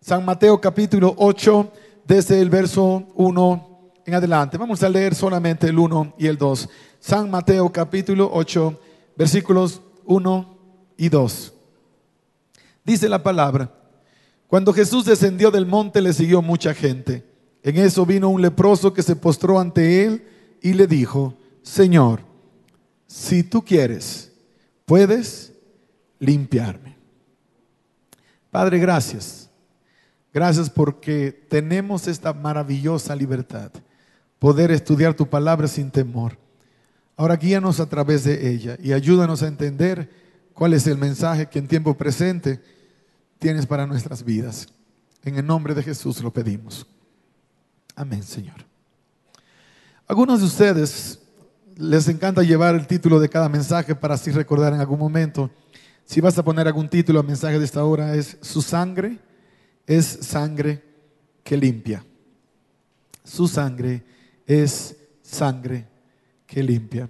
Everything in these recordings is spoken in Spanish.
San Mateo capítulo 8, desde el verso 1 en adelante. Vamos a leer solamente el 1 y el 2. San Mateo capítulo 8, versículos 1 y 2. Dice la palabra, cuando Jesús descendió del monte le siguió mucha gente. En eso vino un leproso que se postró ante él y le dijo, Señor, si tú quieres, puedes limpiarme. Padre, gracias. Gracias porque tenemos esta maravillosa libertad, poder estudiar tu palabra sin temor. Ahora guíanos a través de ella y ayúdanos a entender cuál es el mensaje que en tiempo presente tienes para nuestras vidas. En el nombre de Jesús lo pedimos. Amén, Señor. Algunos de ustedes les encanta llevar el título de cada mensaje para así recordar en algún momento. Si vas a poner algún título al mensaje de esta hora es Su sangre es sangre que limpia. Su sangre es sangre que limpia.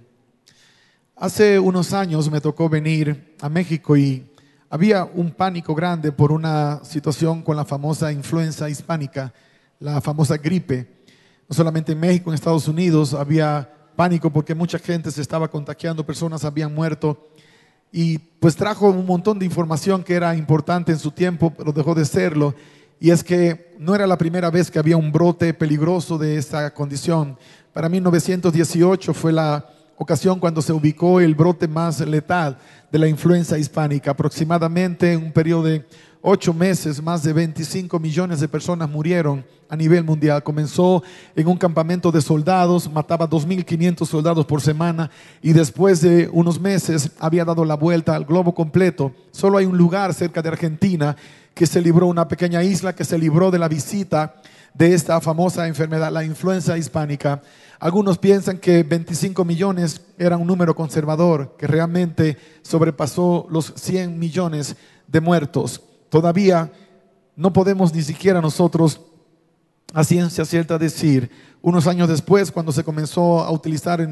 Hace unos años me tocó venir a México y había un pánico grande por una situación con la famosa influenza hispánica, la famosa gripe. No solamente en México, en Estados Unidos había pánico porque mucha gente se estaba contagiando, personas habían muerto y pues trajo un montón de información que era importante en su tiempo, pero dejó de serlo. Y es que no era la primera vez que había un brote peligroso de esta condición. Para 1918 fue la ocasión cuando se ubicó el brote más letal de la influenza hispánica. Aproximadamente en un periodo de ocho meses, más de 25 millones de personas murieron a nivel mundial. Comenzó en un campamento de soldados, mataba 2.500 soldados por semana y después de unos meses había dado la vuelta al globo completo. Solo hay un lugar cerca de Argentina que se libró, una pequeña isla que se libró de la visita de esta famosa enfermedad, la influenza hispánica. Algunos piensan que 25 millones era un número conservador, que realmente sobrepasó los 100 millones de muertos. Todavía no podemos ni siquiera nosotros a ciencia cierta decir, unos años después, cuando se comenzó a utilizar el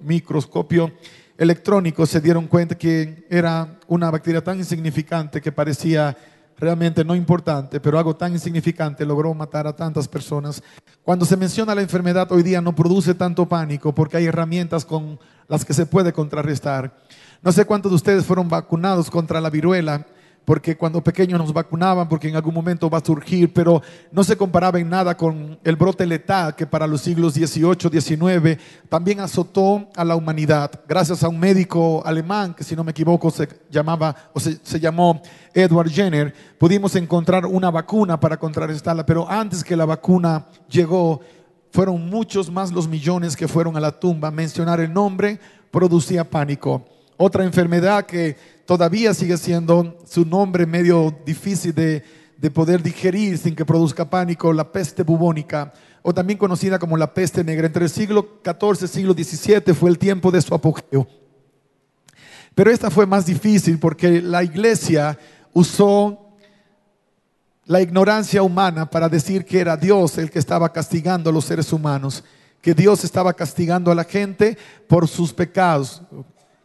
microscopio electrónico, se dieron cuenta que era una bacteria tan insignificante que parecía realmente no importante, pero algo tan insignificante logró matar a tantas personas. Cuando se menciona la enfermedad hoy día no produce tanto pánico porque hay herramientas con las que se puede contrarrestar. No sé cuántos de ustedes fueron vacunados contra la viruela porque cuando pequeños nos vacunaban, porque en algún momento va a surgir, pero no se comparaba en nada con el brote letal que para los siglos XVIII, XIX también azotó a la humanidad. Gracias a un médico alemán, que si no me equivoco se llamaba o se, llamó Edward Jenner, pudimos encontrar una vacuna para contrarrestarla, pero antes que la vacuna llegó, fueron muchos más los millones que fueron a la tumba. Mencionar el nombre producía pánico. Otra enfermedad que todavía sigue siendo su nombre medio difícil de, poder digerir sin que produzca pánico, la peste bubónica, o también conocida como la peste negra. Entre el siglo XIV y siglo XVII fue el tiempo de su apogeo. Pero esta fue más difícil porque la iglesia usó la ignorancia humana para decir que era Dios el que estaba castigando a los seres humanos, que Dios estaba castigando a la gente por sus pecados,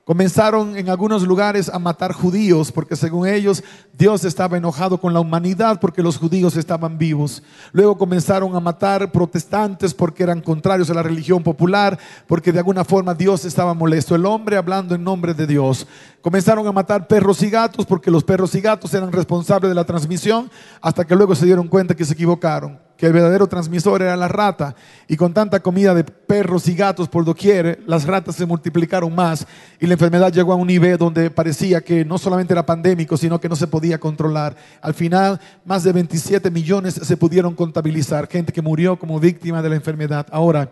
Comenzaron en algunos lugares a matar judíos porque según ellos Dios estaba enojado con la humanidad porque los judíos estaban vivos. Luego comenzaron a matar protestantes porque eran contrarios a la religión popular, porque de alguna forma Dios estaba molesto. El hombre hablando en nombre de Dios. Comenzaron a matar perros y gatos porque los perros y gatos eran responsables de la transmisión hasta que luego se dieron cuenta que se equivocaron que el verdadero transmisor era la rata. Y con tanta comida de perros y gatos por doquier, las ratas se multiplicaron más y la enfermedad llegó a un nivel donde parecía que no solamente era pandémico, sino que no se podía controlar. Al final, más de 27 millones se pudieron contabilizar, gente que murió como víctima de la enfermedad. Ahora,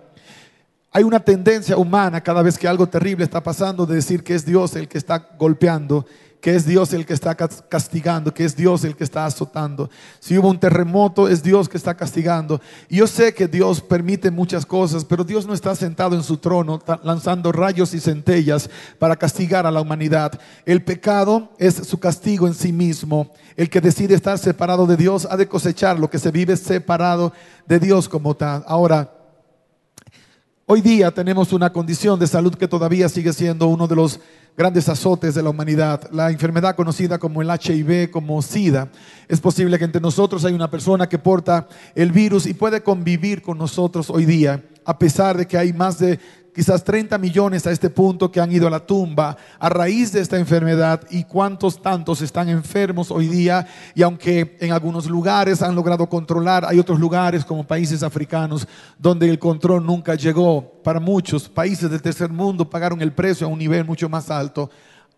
hay una tendencia humana cada vez que algo terrible está pasando de decir que es Dios el que está golpeando que es Dios el que está castigando, que es Dios el que está azotando. Si hubo un terremoto, es Dios que está castigando. Y yo sé que Dios permite muchas cosas, pero Dios no está sentado en su trono lanzando rayos y centellas para castigar a la humanidad. El pecado es su castigo en sí mismo. El que decide estar separado de Dios ha de cosechar lo que se vive separado de Dios como tal. Ahora, Hoy día tenemos una condición de salud que todavía sigue siendo uno de los grandes azotes de la humanidad, la enfermedad conocida como el HIV, como SIDA. Es posible que entre nosotros hay una persona que porta el virus y puede convivir con nosotros hoy día, a pesar de que hay más de quizás 30 millones a este punto que han ido a la tumba a raíz de esta enfermedad y cuántos tantos están enfermos hoy día y aunque en algunos lugares han logrado controlar, hay otros lugares como países africanos donde el control nunca llegó. Para muchos países del tercer mundo pagaron el precio a un nivel mucho más alto.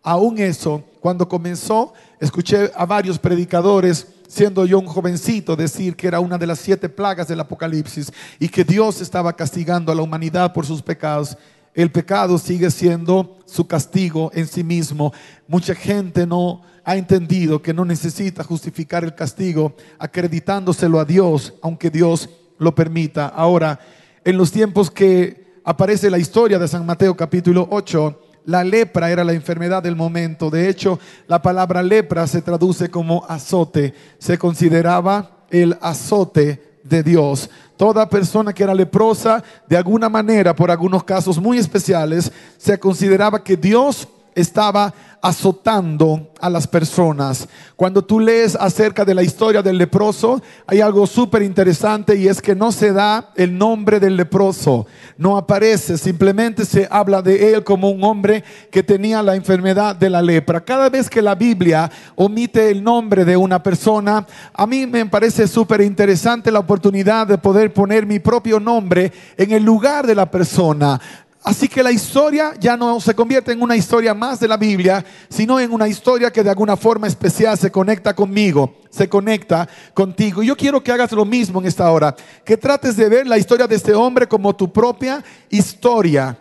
Aún eso, cuando comenzó, escuché a varios predicadores siendo yo un jovencito, decir que era una de las siete plagas del Apocalipsis y que Dios estaba castigando a la humanidad por sus pecados. El pecado sigue siendo su castigo en sí mismo. Mucha gente no ha entendido que no necesita justificar el castigo acreditándoselo a Dios, aunque Dios lo permita. Ahora, en los tiempos que aparece la historia de San Mateo capítulo 8, la lepra era la enfermedad del momento. De hecho, la palabra lepra se traduce como azote. Se consideraba el azote de Dios. Toda persona que era leprosa, de alguna manera, por algunos casos muy especiales, se consideraba que Dios estaba azotando a las personas. Cuando tú lees acerca de la historia del leproso, hay algo súper interesante y es que no se da el nombre del leproso, no aparece, simplemente se habla de él como un hombre que tenía la enfermedad de la lepra. Cada vez que la Biblia omite el nombre de una persona, a mí me parece súper interesante la oportunidad de poder poner mi propio nombre en el lugar de la persona. Así que la historia ya no se convierte en una historia más de la Biblia, sino en una historia que de alguna forma especial se conecta conmigo, se conecta contigo. Y yo quiero que hagas lo mismo en esta hora, que trates de ver la historia de este hombre como tu propia historia.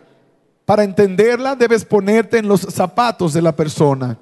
Para entenderla debes ponerte en los zapatos de la persona.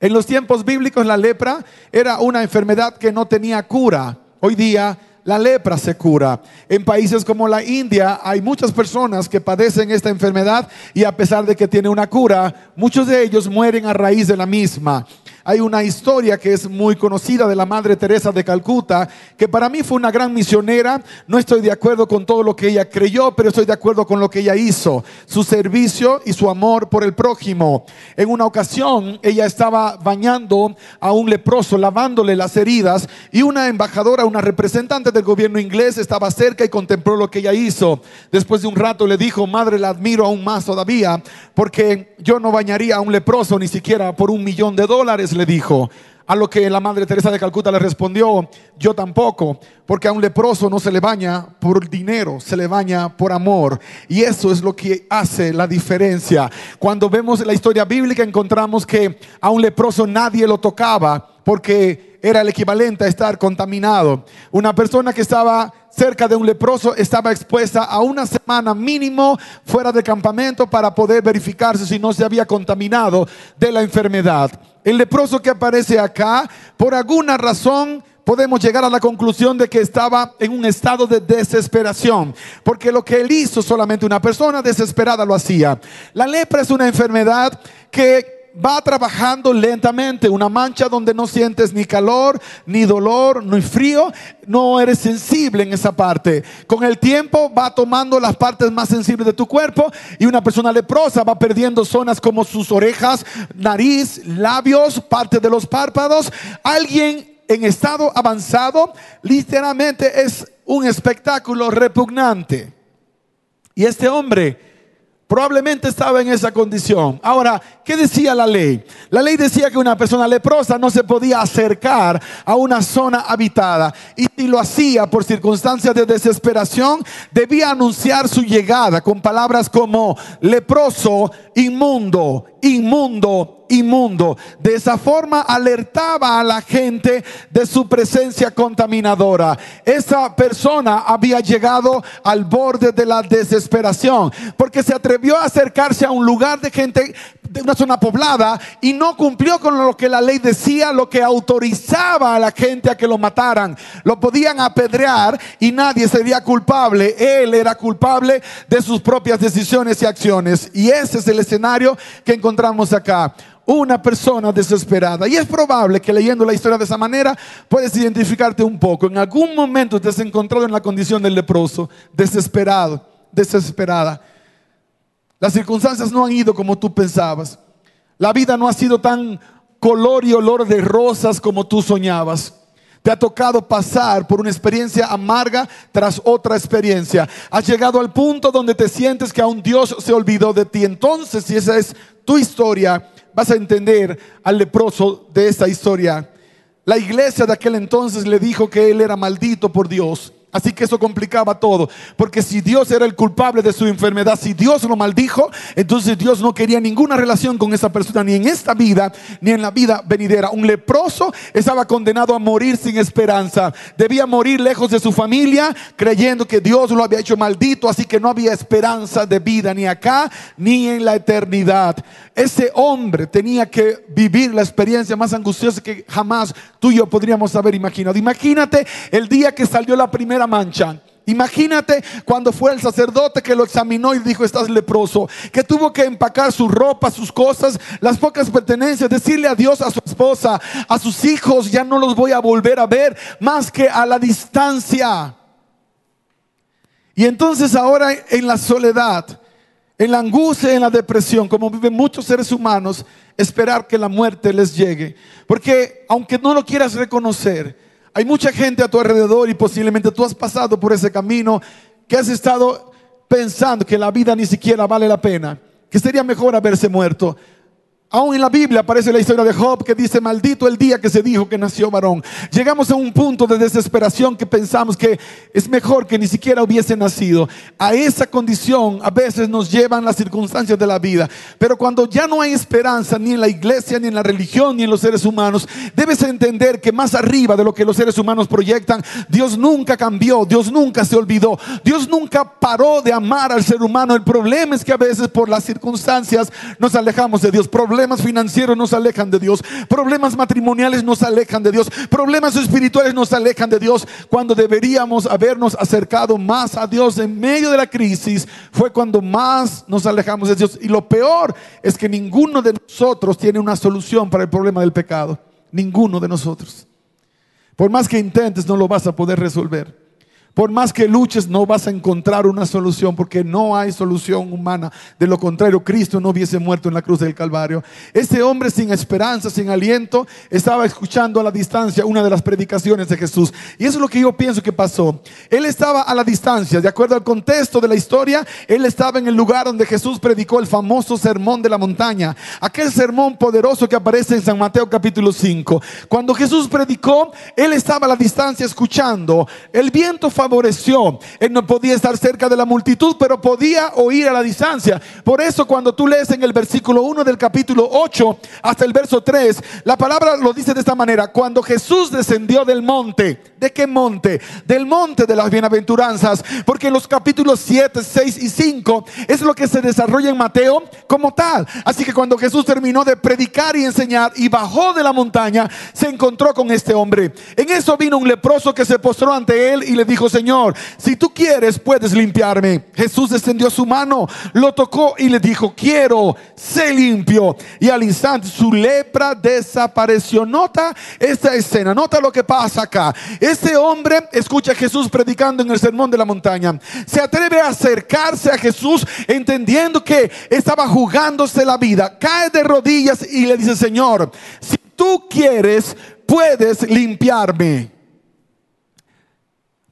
En los tiempos bíblicos la lepra era una enfermedad que no tenía cura. Hoy día la lepra se cura. En países como la India hay muchas personas que padecen esta enfermedad y a pesar de que tiene una cura, muchos de ellos mueren a raíz de la misma. Hay una historia que es muy conocida de la Madre Teresa de Calcuta, que para mí fue una gran misionera. No estoy de acuerdo con todo lo que ella creyó, pero estoy de acuerdo con lo que ella hizo, su servicio y su amor por el prójimo. En una ocasión, ella estaba bañando a un leproso, lavándole las heridas, y una embajadora, una representante del gobierno inglés estaba cerca y contempló lo que ella hizo. Después de un rato le dijo, Madre, la admiro aún más todavía, porque yo no bañaría a un leproso ni siquiera por un millón de dólares le dijo. A lo que la Madre Teresa de Calcuta le respondió, yo tampoco, porque a un leproso no se le baña por dinero, se le baña por amor. Y eso es lo que hace la diferencia. Cuando vemos la historia bíblica encontramos que a un leproso nadie lo tocaba porque era el equivalente a estar contaminado. Una persona que estaba cerca de un leproso estaba expuesta a una semana mínimo fuera de campamento para poder verificarse si no se había contaminado de la enfermedad. El leproso que aparece acá, por alguna razón, podemos llegar a la conclusión de que estaba en un estado de desesperación, porque lo que él hizo solamente una persona desesperada lo hacía. La lepra es una enfermedad que va trabajando lentamente, una mancha donde no sientes ni calor, ni dolor, ni frío, no eres sensible en esa parte. Con el tiempo va tomando las partes más sensibles de tu cuerpo y una persona leprosa va perdiendo zonas como sus orejas, nariz, labios, parte de los párpados. Alguien en estado avanzado literalmente es un espectáculo repugnante. Y este hombre Probablemente estaba en esa condición. Ahora, ¿qué decía la ley? La ley decía que una persona leprosa no se podía acercar a una zona habitada y si lo hacía por circunstancias de desesperación, debía anunciar su llegada con palabras como leproso, inmundo, inmundo, inmundo. De esa forma alertaba a la gente de su presencia contaminadora. Esa persona había llegado al borde de la desesperación porque se atrevió a acercarse a un lugar de gente de una zona poblada y no cumplió con lo que la ley decía, lo que autorizaba a la gente a que lo mataran. Lo podían apedrear y nadie sería culpable. Él era culpable de sus propias decisiones y acciones. Y ese es el escenario que encontramos acá una persona desesperada. Y es probable que leyendo la historia de esa manera puedes identificarte un poco. En algún momento te has encontrado en la condición del leproso, desesperado desesperada. Las circunstancias no han ido como tú pensabas. La vida no ha sido tan color y olor de rosas como tú soñabas. Te ha tocado pasar por una experiencia amarga tras otra experiencia. Has llegado al punto donde te sientes que aún Dios se olvidó de ti. Entonces, si esa es tu historia, vas a entender al leproso de esta historia. La iglesia de aquel entonces le dijo que él era maldito por Dios. Así que eso complicaba todo. Porque si Dios era el culpable de su enfermedad, si Dios lo maldijo, entonces Dios no quería ninguna relación con esa persona, ni en esta vida, ni en la vida venidera. Un leproso estaba condenado a morir sin esperanza. Debía morir lejos de su familia, creyendo que Dios lo había hecho maldito, así que no había esperanza de vida, ni acá, ni en la eternidad. Ese hombre tenía que vivir la experiencia más angustiosa que jamás tú y yo podríamos haber imaginado. Imagínate el día que salió la primera mancha. Imagínate cuando fue el sacerdote que lo examinó y dijo, estás leproso, que tuvo que empacar su ropa, sus cosas, las pocas pertenencias, decirle adiós a su esposa, a sus hijos, ya no los voy a volver a ver más que a la distancia. Y entonces ahora en la soledad, en la angustia, en la depresión, como viven muchos seres humanos, esperar que la muerte les llegue. Porque aunque no lo quieras reconocer, hay mucha gente a tu alrededor y posiblemente tú has pasado por ese camino que has estado pensando que la vida ni siquiera vale la pena, que sería mejor haberse muerto. Aún en la Biblia aparece la historia de Job que dice, maldito el día que se dijo que nació varón. Llegamos a un punto de desesperación que pensamos que es mejor que ni siquiera hubiese nacido. A esa condición a veces nos llevan las circunstancias de la vida. Pero cuando ya no hay esperanza ni en la iglesia, ni en la religión, ni en los seres humanos, debes entender que más arriba de lo que los seres humanos proyectan, Dios nunca cambió, Dios nunca se olvidó, Dios nunca paró de amar al ser humano. El problema es que a veces por las circunstancias nos alejamos de Dios. Problemas financieros nos alejan de Dios. Problemas matrimoniales nos alejan de Dios. Problemas espirituales nos alejan de Dios. Cuando deberíamos habernos acercado más a Dios en medio de la crisis, fue cuando más nos alejamos de Dios. Y lo peor es que ninguno de nosotros tiene una solución para el problema del pecado. Ninguno de nosotros. Por más que intentes, no lo vas a poder resolver. Por más que luches, no vas a encontrar una solución porque no hay solución humana. De lo contrario, Cristo no hubiese muerto en la cruz del Calvario. Este hombre sin esperanza, sin aliento, estaba escuchando a la distancia una de las predicaciones de Jesús. Y eso es lo que yo pienso que pasó. Él estaba a la distancia, de acuerdo al contexto de la historia, él estaba en el lugar donde Jesús predicó el famoso sermón de la montaña. Aquel sermón poderoso que aparece en San Mateo capítulo 5. Cuando Jesús predicó, él estaba a la distancia escuchando. El viento favoreció. Él no podía estar cerca de la multitud, pero podía oír a la distancia. Por eso cuando tú lees en el versículo 1 del capítulo 8 hasta el verso 3, la palabra lo dice de esta manera. Cuando Jesús descendió del monte, ¿de qué monte? Del monte de las bienaventuranzas. Porque en los capítulos 7, 6 y 5 es lo que se desarrolla en Mateo como tal. Así que cuando Jesús terminó de predicar y enseñar y bajó de la montaña, se encontró con este hombre. En eso vino un leproso que se postró ante él y le dijo, Señor, si tú quieres, puedes limpiarme. Jesús extendió su mano, lo tocó y le dijo, quiero, sé limpio. Y al instante su lepra desapareció. Nota esta escena, nota lo que pasa acá. Este hombre escucha a Jesús predicando en el sermón de la montaña. Se atreve a acercarse a Jesús entendiendo que estaba jugándose la vida. Cae de rodillas y le dice, Señor, si tú quieres, puedes limpiarme.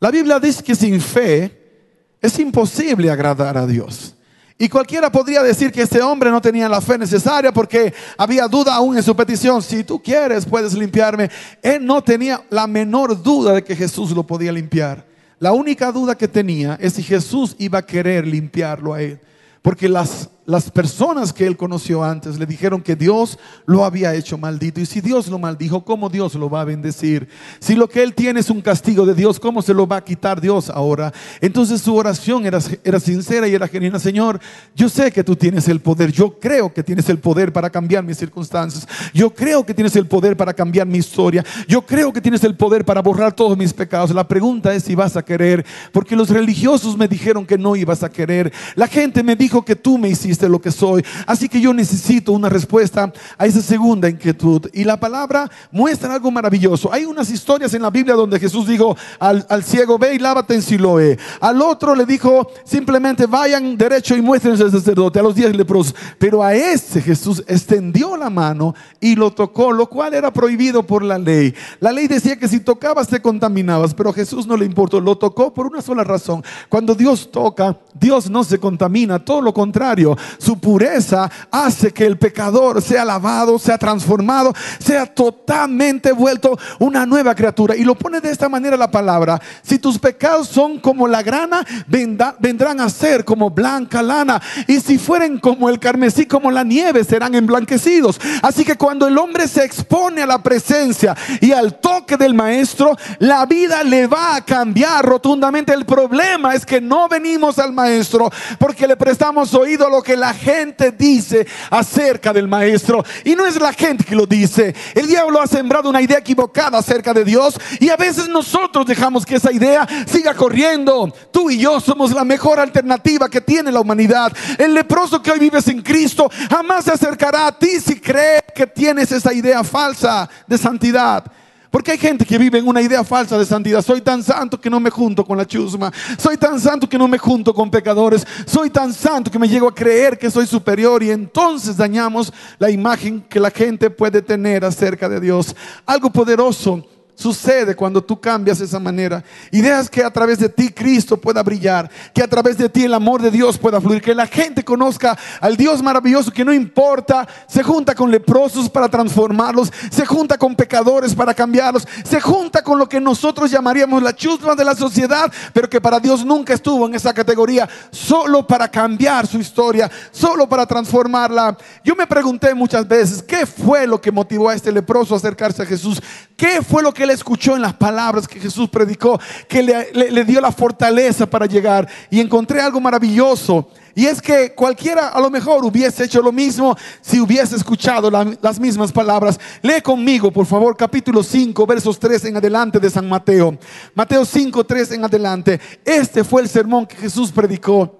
La Biblia dice que sin fe es imposible agradar a Dios. Y cualquiera podría decir que este hombre no tenía la fe necesaria porque había duda aún en su petición. Si tú quieres, puedes limpiarme. Él no tenía la menor duda de que Jesús lo podía limpiar. La única duda que tenía es si Jesús iba a querer limpiarlo a él. Porque las las personas que él conoció antes le dijeron que Dios lo había hecho maldito. Y si Dios lo maldijo, ¿cómo Dios lo va a bendecir? Si lo que él tiene es un castigo de Dios, ¿cómo se lo va a quitar Dios ahora? Entonces su oración era, era sincera y era genuina. Señor, yo sé que tú tienes el poder. Yo creo que tienes el poder para cambiar mis circunstancias. Yo creo que tienes el poder para cambiar mi historia. Yo creo que tienes el poder para borrar todos mis pecados. La pregunta es si vas a querer. Porque los religiosos me dijeron que no ibas a querer. La gente me dijo que tú me hiciste lo que soy. Así que yo necesito una respuesta a esa segunda inquietud. Y la palabra muestra algo maravilloso. Hay unas historias en la Biblia donde Jesús dijo al, al ciego, ve y lávate en Siloé. Al otro le dijo simplemente vayan derecho y muéstrense al sacerdote a los diez leprosos. Pero a este Jesús extendió la mano y lo tocó, lo cual era prohibido por la ley. La ley decía que si tocabas te contaminabas, pero a Jesús no le importó, lo tocó por una sola razón. Cuando Dios toca, Dios no se contamina, todo lo contrario, su pureza hace que el pecador sea lavado, sea transformado, sea totalmente vuelto una nueva criatura. Y lo pone de esta manera la palabra, si tus pecados son como la grana, vendrán a ser como blanca lana, y si fueren como el carmesí, como la nieve, serán emblanquecidos. Así que cuando el hombre se expone a la presencia y al toque del maestro, la vida le va a cambiar rotundamente. El problema es que no venimos al maestro porque le prestamos oído a lo que la gente dice acerca del maestro. Y no es la gente que lo dice. El diablo ha sembrado una idea equivocada acerca de Dios y a veces nosotros dejamos que esa idea siga corriendo. Tú y yo somos la mejor alternativa que tiene la humanidad. El leproso que hoy vives en Cristo jamás se acercará a ti si cree que tienes esa idea falsa de santidad. Porque hay gente que vive en una idea falsa de santidad. Soy tan santo que no me junto con la chusma. Soy tan santo que no me junto con pecadores. Soy tan santo que me llego a creer que soy superior y entonces dañamos la imagen que la gente puede tener acerca de Dios. Algo poderoso sucede cuando tú cambias esa manera y dejas que a través de ti Cristo pueda brillar, que a través de ti el amor de Dios pueda fluir, que la gente conozca al Dios maravilloso que no importa, se junta con leprosos para transformarlos, se junta con pecadores para cambiarlos, se junta con lo que nosotros llamaríamos la chusma de la sociedad, pero que para Dios nunca estuvo en esa categoría, solo para cambiar su historia, solo para transformarla. Yo me pregunté muchas veces, ¿qué fue lo que motivó a este leproso a acercarse a Jesús? ¿Qué fue lo que él escuchó en las palabras que Jesús predicó, que le, dio la fortaleza para llegar. Y encontré algo maravilloso. Y es que cualquiera a lo mejor hubiese hecho lo mismo si hubiese escuchado las mismas palabras. Lee conmigo, por favor, capítulo 5, versos 3 en adelante de San Mateo. Mateo 5, 3 en adelante. Este fue el sermón que Jesús predicó.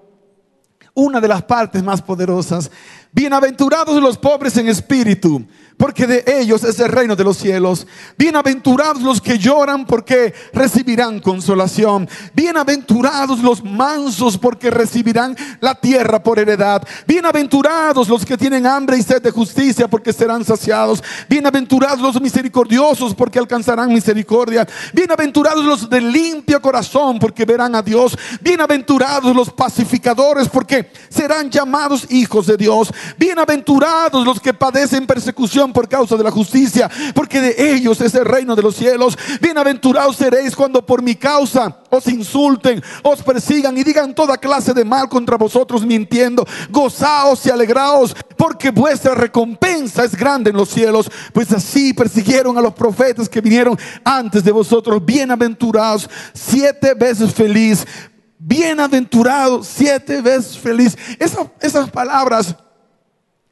Una de las partes más poderosas. Bienaventurados los pobres en espíritu porque de ellos es el reino de los cielos. Bienaventurados los que lloran, porque recibirán consolación. Bienaventurados los mansos, porque recibirán la tierra por heredad. Bienaventurados los que tienen hambre y sed de justicia, porque serán saciados. Bienaventurados los misericordiosos, porque alcanzarán misericordia. Bienaventurados los de limpio corazón, porque verán a Dios. Bienaventurados los pacificadores, porque serán llamados hijos de Dios. Bienaventurados los que padecen persecución por causa de la justicia, porque de ellos es el reino de los cielos. Bienaventurados seréis cuando por mi causa os insulten, os persigan y digan toda clase de mal contra vosotros mintiendo. Gozaos y alegraos, porque vuestra recompensa es grande en los cielos, pues así persiguieron a los profetas que vinieron antes de vosotros. Bienaventurados, siete veces feliz. Bienaventurado, siete veces feliz. esas palabras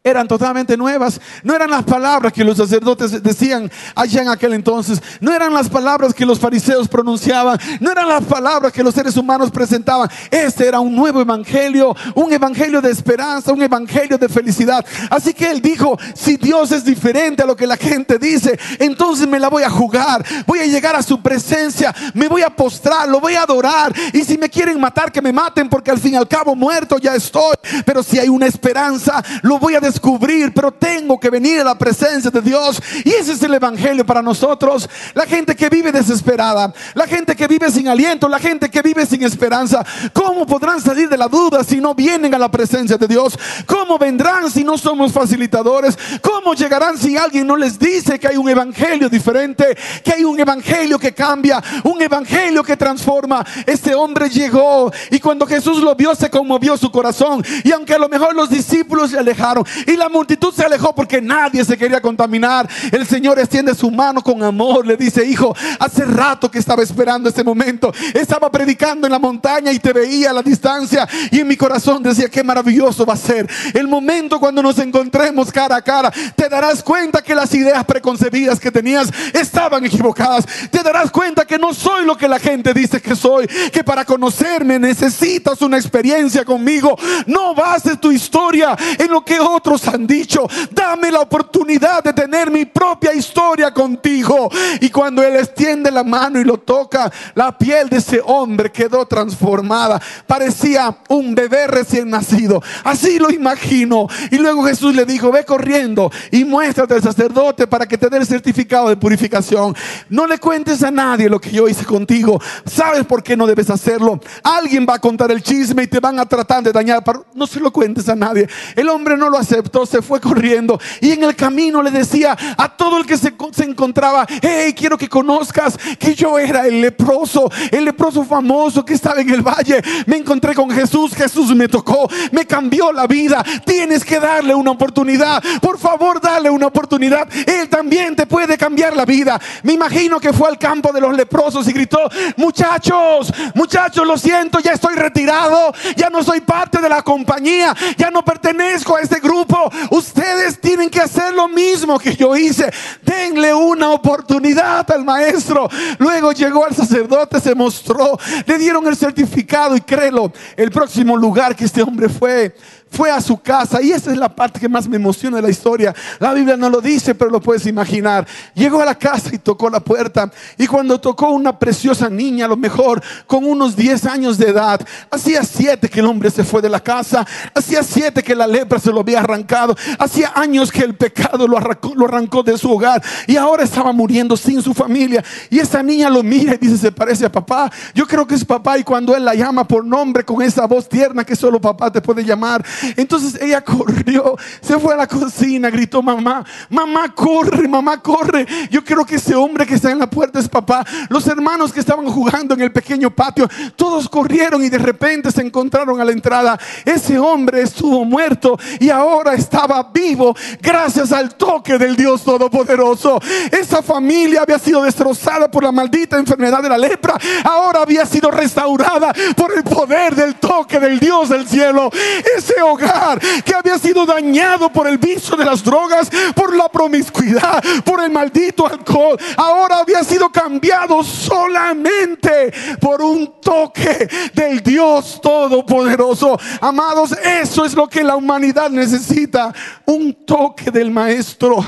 eran totalmente nuevas. No eran las palabras que los sacerdotes decían allá en aquel entonces. No eran las palabras que los fariseos pronunciaban. No eran las palabras que los seres humanos presentaban. Este era un nuevo evangelio, un evangelio de esperanza, un evangelio de felicidad. Así que él dijo, si Dios es diferente a lo que la gente dice, entonces me la voy a jugar. Voy a llegar a su presencia, me voy a postrar, lo voy a adorar. Y si me quieren matar, que me maten, porque al fin y al cabo muerto ya estoy. Pero si hay una esperanza, lo voy a descubrir, pero tengo que venir a la presencia de Dios. Y ese es el Evangelio para nosotros. La gente que vive desesperada, la gente que vive sin aliento, la gente que vive sin esperanza. ¿Cómo podrán salir de la duda si no vienen a la presencia de Dios? ¿Cómo vendrán si no somos facilitadores? ¿Cómo llegarán si alguien no les dice que hay un Evangelio diferente, que hay un Evangelio que cambia, un Evangelio que transforma? Este hombre llegó y cuando Jesús lo vio se conmovió su corazón. Y aunque a lo mejor los discípulos se alejaron, Y la multitud se alejó porque nadie se quería contaminar. El Señor extiende su mano con amor. Le dice, hijo, hace rato que estaba esperando este momento. Estaba predicando en la montaña y te veía a la distancia. Y en mi corazón decía, qué maravilloso va a ser. El momento cuando nos encontremos cara a cara, te darás cuenta que las ideas preconcebidas que tenías estaban equivocadas. Te darás cuenta que no soy lo que la gente dice que soy. Que para conocerme necesitas una experiencia conmigo. No bases tu historia en lo que otros han dicho. Dame la oportunidad de tener mi propia historia contigo. Y cuando Él extiende la mano y lo toca, la piel de ese hombre quedó transformada. Parecía un bebé recién nacido. Así lo imagino. Y luego Jesús le dijo, ve corriendo y muéstrate al sacerdote para que te dé el certificado de purificación. No le cuentes a nadie lo que yo hice contigo. ¿Sabes por qué no debes hacerlo? Alguien va a contar el chisme y te van a tratar de dañar. No se lo cuentes a nadie. El hombre no lo se fue corriendo y en el camino le decía a todo el que se, se encontraba, hey, quiero que conozcas que yo era el leproso, el leproso famoso que estaba en el valle. Me encontré con Jesús, Jesús me tocó, me cambió la vida. Tienes que darle una oportunidad. Por favor, dale una oportunidad. Él también te puede cambiar la vida. Me imagino que fue al campo de los leprosos y gritó, muchachos, muchachos, lo siento, ya estoy retirado, ya no soy parte de la compañía, ya no pertenezco a este grupo. Ustedes tienen que hacer lo mismo que yo hice. Denle una oportunidad al maestro. Luego llegó al sacerdote, se mostró, le dieron el certificado y créelo, el próximo lugar que este hombre fue fue a su casa y esa es la parte que más me emociona de la historia. La Biblia no lo dice, pero lo puedes imaginar. Llegó a la casa y tocó la puerta y cuando tocó una preciosa niña, a lo mejor con unos 10 años de edad, hacía siete que el hombre se fue de la casa, hacía siete que la lepra se lo había arrancado, hacía años que el pecado lo arrancó, lo arrancó de su hogar y ahora estaba muriendo sin su familia. Y esa niña lo mira y dice, se parece a papá. Yo creo que es papá y cuando él la llama por nombre con esa voz tierna que solo papá te puede llamar, entonces ella corrió, se fue a la cocina, gritó mamá, mamá corre, mamá corre. Yo creo que ese hombre que está en la puerta es papá. Los hermanos que estaban jugando en el pequeño patio, todos corrieron y de repente se encontraron a la entrada. Ese hombre estuvo muerto y ahora estaba vivo gracias al toque del Dios Todopoderoso. Esa familia había sido destrozada por la maldita enfermedad de la lepra. Ahora había sido restaurada por el poder del toque del Dios del cielo. Ese hogar que había sido dañado por el vicio de las drogas, por la promiscuidad, por el maldito alcohol, ahora había sido cambiado solamente por un toque del Dios Todopoderoso. Amados, eso es lo que la humanidad necesita, un toque del Maestro.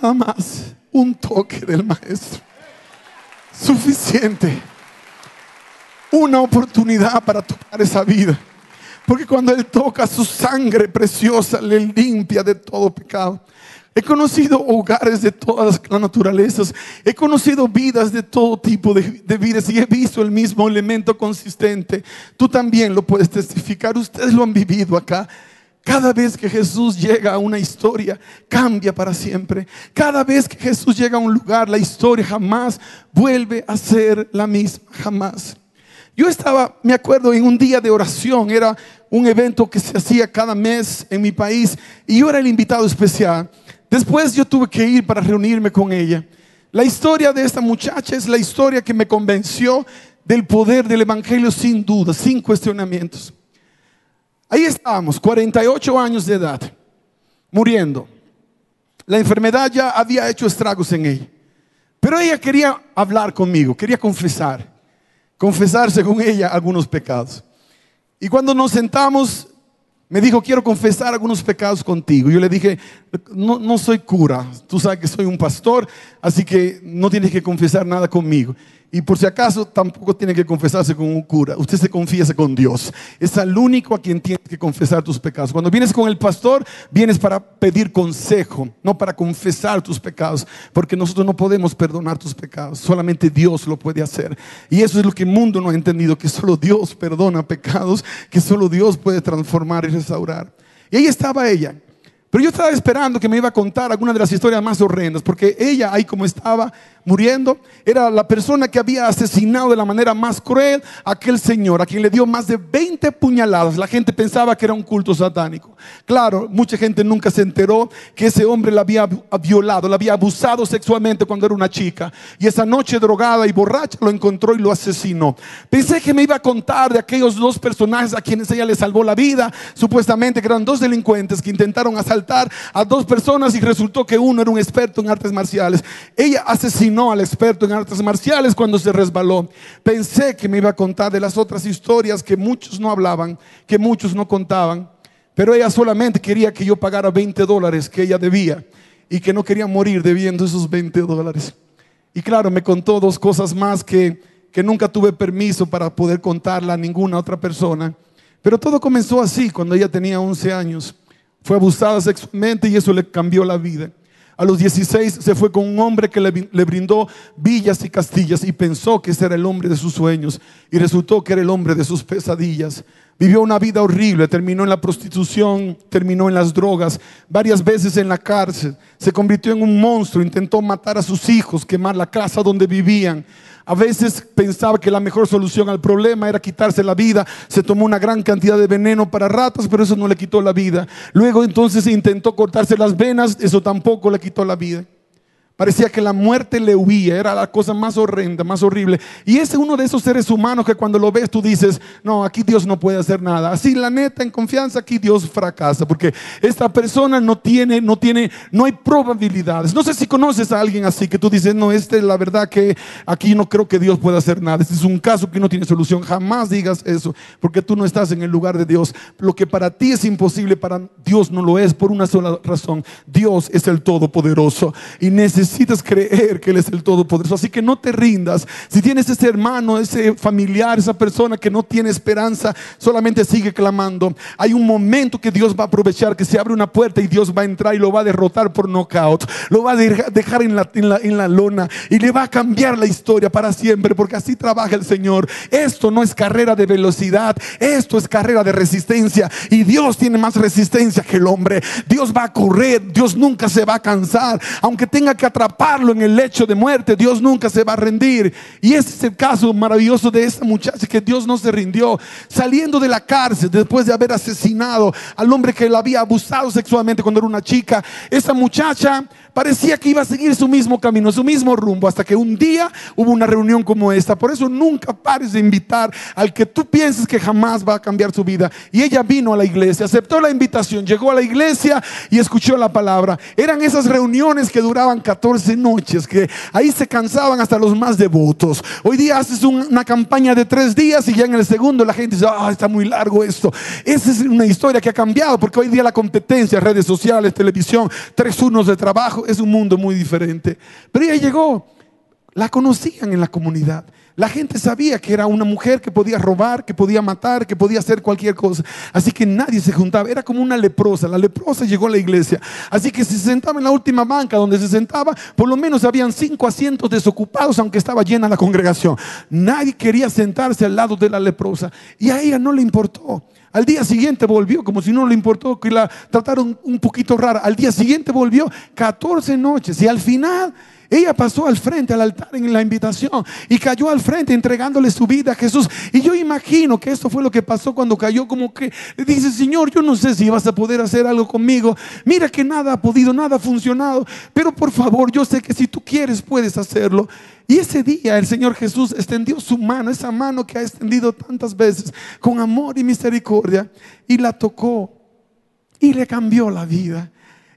Jamás un toque del Maestro. Suficiente. Una oportunidad para tocar esa vida. Porque cuando Él toca su sangre preciosa, le limpia de todo pecado. He conocido hogares de todas las naturalezas. He conocido vidas de todo tipo de, vidas y he visto el mismo elemento consistente. Tú también lo puedes testificar. Ustedes lo han vivido acá. Cada vez que Jesús llega a una historia, cambia para siempre. Cada vez que Jesús llega a un lugar, la historia jamás vuelve a ser la misma. Jamás. Yo estaba, me acuerdo, en un día de oración. Era un evento que se hacía cada mes en mi país y yo era el invitado especial. Después yo tuve que ir para reunirme con ella. La historia de esta muchacha es la historia que me convenció del poder del Evangelio sin duda, sin cuestionamientos. Ahí estábamos, 48 años de edad, muriendo. La enfermedad ya había hecho estragos en ella. Pero ella quería hablar conmigo, quería confesar, confesarse con ella algunos pecados. Y cuando nos sentamos, me dijo, quiero confesar algunos pecados contigo. Yo le dije, no, no soy cura, tú sabes que soy un pastor, así que no tienes que confesar nada conmigo. Y por si acaso tampoco tiene que confesarse con un cura. Usted se confiesa con Dios. Es el único a quien tienes que confesar tus pecados. Cuando vienes con el pastor, vienes para pedir consejo, no para confesar tus pecados. Porque nosotros no podemos perdonar tus pecados. Solamente Dios lo puede hacer. Y eso es lo que el mundo no ha entendido. Que solo Dios perdona pecados. Que solo Dios puede transformar y restaurar. Y ahí estaba ella. Pero yo estaba esperando que me iba a contar alguna de las historias más horrendas, porque ella ahí como estaba, muriendo, era la persona que había asesinado de la manera más cruel a aquel señor, a quien le dio más de 20 puñaladas. La gente pensaba que era un culto satánico. Claro, mucha gente nunca se enteró que ese hombre la había violado, la había abusado sexualmente cuando era una chica. Y esa noche drogada y borracha lo encontró y lo asesinó. Pensé que me iba a contar de aquellos dos personajes a quienes ella le salvó la vida, supuestamente que eran dos delincuentes que intentaron asaltar a dos personas y resultó que uno era un experto en artes marciales. Ella asesinó al experto en artes marciales cuando se resbaló. Pensé que me iba a contar de las otras historias que muchos no hablaban, que muchos no contaban, pero ella solamente quería que yo pagara 20 dólares que ella debía y que no quería morir debiendo esos 20 dólares. Y claro, me contó dos cosas más que, que nunca tuve permiso para poder contarla a ninguna otra persona. Pero todo comenzó así, cuando ella tenía 11 años. Fue abusada sexualmente y eso le cambió la vida. A los 16 se fue con un hombre que le, brindó villas y castillas y pensó que ese era el hombre de sus sueños y resultó que era el hombre de sus pesadillas. Vivió una vida horrible, terminó en la prostitución, terminó en las drogas, varias veces en la cárcel, se convirtió en un monstruo, intentó matar a sus hijos, quemar la casa donde vivían. A veces pensaba que la mejor solución al problema era quitarse la vida. Se tomó una gran cantidad de veneno para ratas, pero eso no le quitó la vida. Luego entonces intentó cortarse las venas, eso tampoco le quitó la vida. Parecía que la muerte le huía, era la cosa más horrenda, más horrible. Y es uno de esos seres humanos que cuando lo ves tú dices, no, aquí Dios no puede hacer nada. Así la neta, en confianza, aquí Dios fracasa, porque esta persona no tiene, no tiene, no hay probabilidades. No sé si conoces a alguien así que tú dices, no, esta es la verdad que aquí no creo que Dios pueda hacer nada. Este es un caso que no tiene solución. Jamás digas eso, porque tú no estás en el lugar de Dios. Lo que para ti es imposible, para Dios no lo es por una sola razón. Dios es el Todopoderoso y necesita necesitas creer que Él es el Todopoderoso. Así que no te rindas. Si tienes ese hermano, ese familiar, esa persona que no tiene esperanza, solamente sigue clamando. Hay un momento que Dios va a aprovechar, que se abre una puerta y Dios va a entrar y lo va a derrotar por knockout. Lo va a dejar en la, en la, lona y le va a cambiar la historia para siempre, porque así trabaja el Señor. Esto no es carrera de velocidad, esto es carrera de resistencia. Y Dios tiene más resistencia que el hombre. Dios va a correr, Dios nunca se va a cansar, aunque tenga que atraparlo en el lecho de muerte, Dios nunca se va a rendir. Y ese es el caso maravilloso de esta muchacha que Dios no se rindió, saliendo de la cárcel después de haber asesinado al hombre que la había abusado sexualmente cuando era una chica. Esa muchacha parecía que iba a seguir su mismo camino, su mismo rumbo, hasta que un día hubo una reunión como esta. Por eso nunca pares de invitar al que tú pienses que jamás va a cambiar su vida. Y ella vino a la iglesia, aceptó la invitación, llegó a la iglesia y escuchó la palabra. Eran esas reuniones que duraban 14 noches, que ahí se cansaban hasta los más devotos. Hoy día haces una campaña de tres días y ya en el segundo la gente dice, ah, está muy largo esto. Esa es una historia que ha cambiado porque hoy día la competencia, redes sociales, televisión, tres unos de trabajo, es un mundo muy diferente. Pero ella llegó, la conocían en la comunidad. La gente sabía que era una mujer que podía robar, que podía matar, que podía hacer cualquier cosa. Así que nadie se juntaba. Era como una leprosa. La leprosa llegó a la iglesia. Así que si se sentaba en la última banca donde se sentaba, por lo menos habían cinco asientos desocupados, aunque estaba llena la congregación. Nadie quería sentarse al lado de la leprosa. Y a ella no le importó. Al día siguiente volvió, como si no le importó que la trataron un poquito rara. Al día siguiente volvió 14 noches y al final ella pasó al frente, al altar en la invitación y cayó al frente entregándole su vida a Jesús. Y yo imagino que esto fue lo que pasó cuando cayó, como que dice, Señor, yo no sé si vas a poder hacer algo conmigo. Mira que nada ha podido, nada ha funcionado, pero por favor, yo sé que si tú quieres puedes hacerlo. Y ese día el Señor Jesús extendió su mano, esa mano que ha extendido tantas veces, con amor y misericordia, y la tocó y le cambió la vida.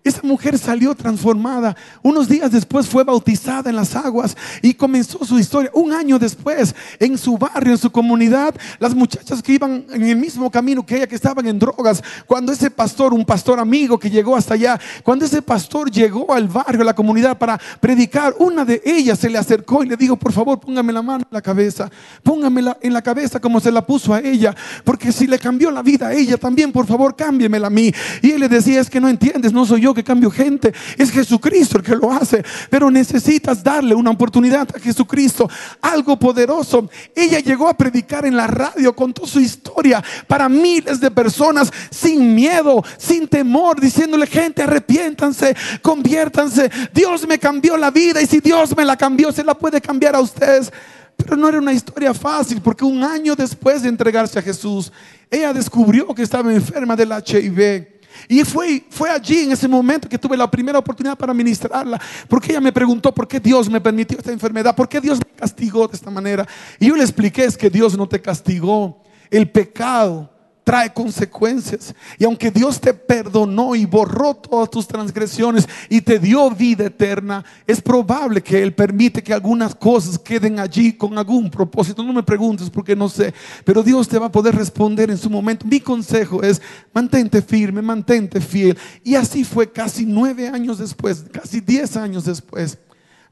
Esa mujer salió transformada. Unos días después fue bautizada en las aguas y comenzó su historia. Un año después, en su barrio, en su comunidad, las muchachas que iban en el mismo camino que ella, que estaban en drogas, cuando ese pastor, un pastor amigo que llegó hasta allá, cuando ese pastor llegó al barrio, a la comunidad para predicar, una de ellas se le acercó y le dijo, por favor, póngame la mano en la cabeza, póngamela en la cabeza como se la puso a ella, porque si le cambió la vida a ella, también por favor cámbiemela a mí. Y él le decía, es que no entiendes, no soy yo que cambio gente, es Jesucristo el que lo hace. Pero necesitas darle una oportunidad a Jesucristo, algo poderoso. Ella llegó a predicar en la radio, contó su historia para miles de personas sin miedo, sin temor, diciéndole gente, arrepiéntanse, conviértanse. Dios me cambió la vida y si Dios me la cambió, se la puede cambiar a ustedes. Pero no era una historia fácil porque un año después de entregarse a Jesús, ella descubrió que estaba enferma del HIV. Y fue, fue allí en ese momento que tuve la primera oportunidad para ministrarla, porque ella me preguntó por qué Dios me permitió esta enfermedad, por qué Dios me castigó de esta manera. Y yo le expliqué es que Dios no te castigó, el pecado trae consecuencias. Y aunque Dios te perdonó y borró todas tus transgresiones y te dio vida eterna, es probable que Él permite que algunas cosas queden allí con algún propósito. No me preguntes porque no sé, pero Dios te va a poder responder en su momento. Mi consejo es mantente firme, mantente fiel. Y así fue casi nueve años después, casi diez años después.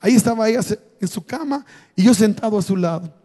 Ahí estaba ella en su cama y yo sentado a su lado.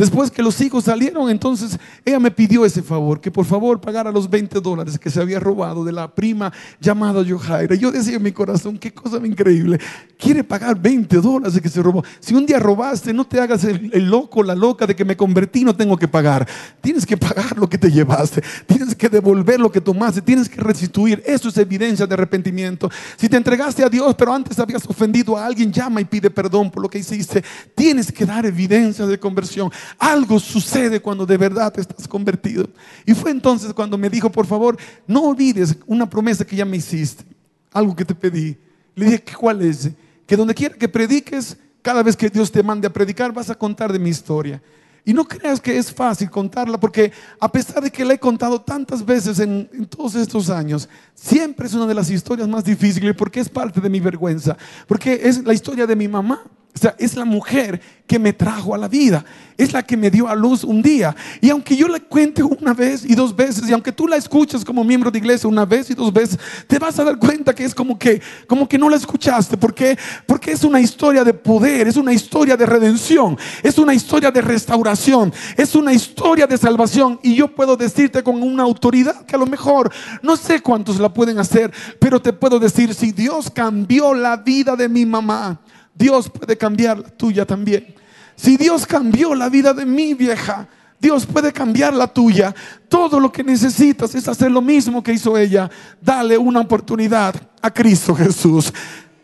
Después que los hijos salieron, entonces ella me pidió ese favor, que por favor pagara los 20 dólares que se había robado de la prima llamada Yohaira. Yo decía en mi corazón, qué cosa increíble. Quiere pagar 20 dólares que se robó. Si un día robaste, no te hagas el, el loco, la loca de que me convertí, no tengo que pagar. Tienes que pagar lo que te llevaste. Tienes que devolver lo que tomaste. Tienes que restituir. Eso es evidencia de arrepentimiento. Si te entregaste a Dios, pero antes habías ofendido a alguien, llama y pide perdón por lo que hiciste. Tienes que dar evidencia de conversión. Algo sucede cuando de verdad te estás convertido. Y fue entonces cuando me dijo, por favor, no olvides una promesa que ya me hiciste, algo que te pedí. Le dije, ¿cuál es? Que donde quiera que prediques, cada vez que Dios te mande a predicar, vas a contar de mi historia. Y no creas que es fácil contarla, porque a pesar de que la he contado tantas veces en, en, todos estos años, siempre es una de las historias más difíciles, porque es parte de mi vergüenza, porque es la historia de mi mamá. O sea, es la mujer que me trajo a la vida. Es la que me dio a luz un día. Y aunque yo la cuente una vez y dos veces, y aunque tú la escuches como miembro de iglesia una vez y dos veces, te vas a dar cuenta que es como que, como que no la escuchaste. ¿Por qué? Porque es una historia de poder, es una historia de redención, es una historia de restauración, es una historia de salvación. Y yo puedo decirte con una autoridad que a lo mejor no sé cuántos la pueden hacer, pero te puedo decir, si Dios cambió la vida de mi mamá, Dios puede cambiar la tuya también. Si Dios cambió la vida de mi vieja, Dios puede cambiar la tuya. Todo lo que necesitas es hacer lo mismo que hizo ella. Dale una oportunidad a Cristo Jesús.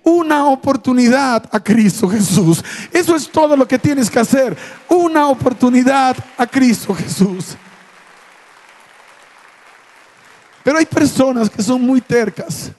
Una oportunidad a Cristo Jesús. Eso es todo lo que tienes que hacer. Una oportunidad a Cristo Jesús. Pero hay personas que son muy tercas.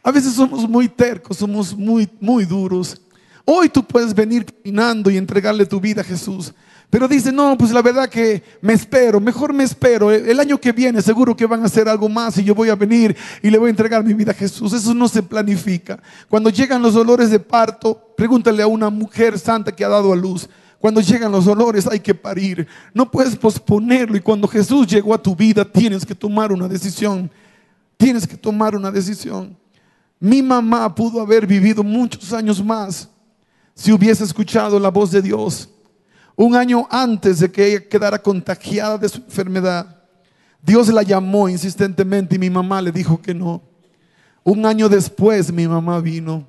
A veces somos muy tercos, somos muy, muy duros. Hoy tú puedes venir caminando y entregarle tu vida a Jesús. Pero dice, no, pues la verdad que me espero, mejor me espero. El año que viene seguro que van a hacer algo más y yo voy a venir y le voy a entregar mi vida a Jesús. Eso no se planifica. Cuando llegan los dolores de parto, pregúntale a una mujer santa que ha dado a luz. Cuando llegan los dolores hay que parir. No puedes posponerlo. Y cuando Jesús llegó a tu vida tienes que tomar una decisión. Tienes que tomar una decisión. Mi mamá pudo haber vivido muchos años más si hubiese escuchado la voz de Dios un año antes de que ella quedara contagiada de su enfermedad. Dios la llamó insistentemente y mi mamá le dijo que no. Un año después mi mamá vino,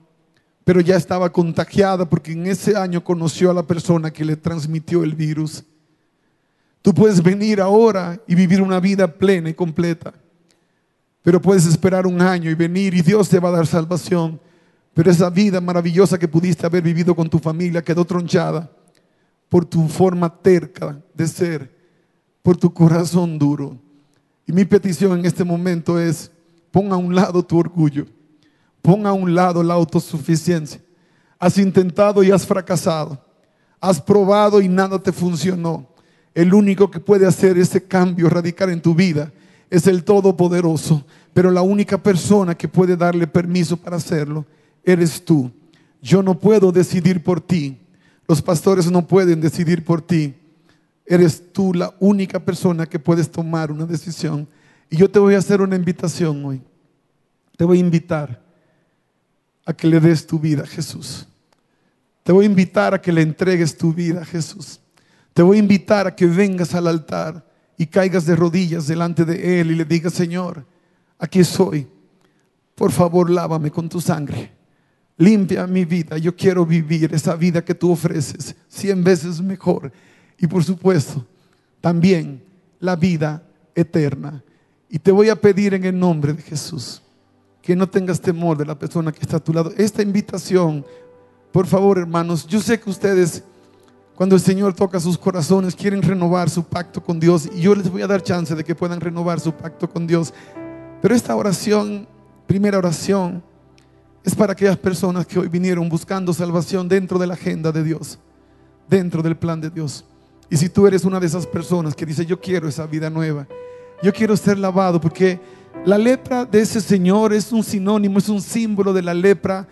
pero ya estaba contagiada porque en ese año conoció a la persona que le transmitió el virus. Tú puedes venir ahora y vivir una vida plena y completa, pero puedes esperar un año y venir y Dios te va a dar salvación. Pero esa vida maravillosa que pudiste haber vivido con tu familia quedó tronchada por tu forma terca de ser, por tu corazón duro. Y mi petición en este momento es, pon a un lado tu orgullo, pon a un lado la autosuficiencia. Has intentado y has fracasado. Has probado y nada te funcionó. El único que puede hacer ese cambio radical en tu vida es el Todopoderoso. Pero la única persona que puede darle permiso para hacerlo eres tú. Yo no puedo decidir por ti. Los pastores no pueden decidir por ti. Eres tú la única persona que puedes tomar una decisión. Y yo te voy a hacer una invitación hoy. Te voy a invitar a que le des tu vida a Jesús. Te voy a invitar a que le entregues tu vida a Jesús. Te voy a invitar a que vengas al altar y caigas de rodillas delante de Él y le digas, Señor, aquí soy por favor, lávame con tu sangre. Limpia mi vida. Yo quiero vivir esa vida que tú ofreces cien veces mejor. Y por supuesto, también la vida eterna. Y te voy a pedir en el nombre de Jesús que no tengas temor de la persona que está a tu lado. Esta invitación, por favor, hermanos, yo sé que ustedes, cuando el Señor toca sus corazones, quieren renovar su pacto con Dios. Y yo les voy a dar chance de que puedan renovar su pacto con Dios. Pero esta oración, primera oración, es para aquellas personas que hoy vinieron buscando salvación dentro de la agenda de Dios, dentro del plan de Dios. Y si tú eres una de esas personas que dice, yo quiero esa vida nueva, yo quiero ser lavado, porque la lepra de ese Señor es un sinónimo, es un símbolo de la lepra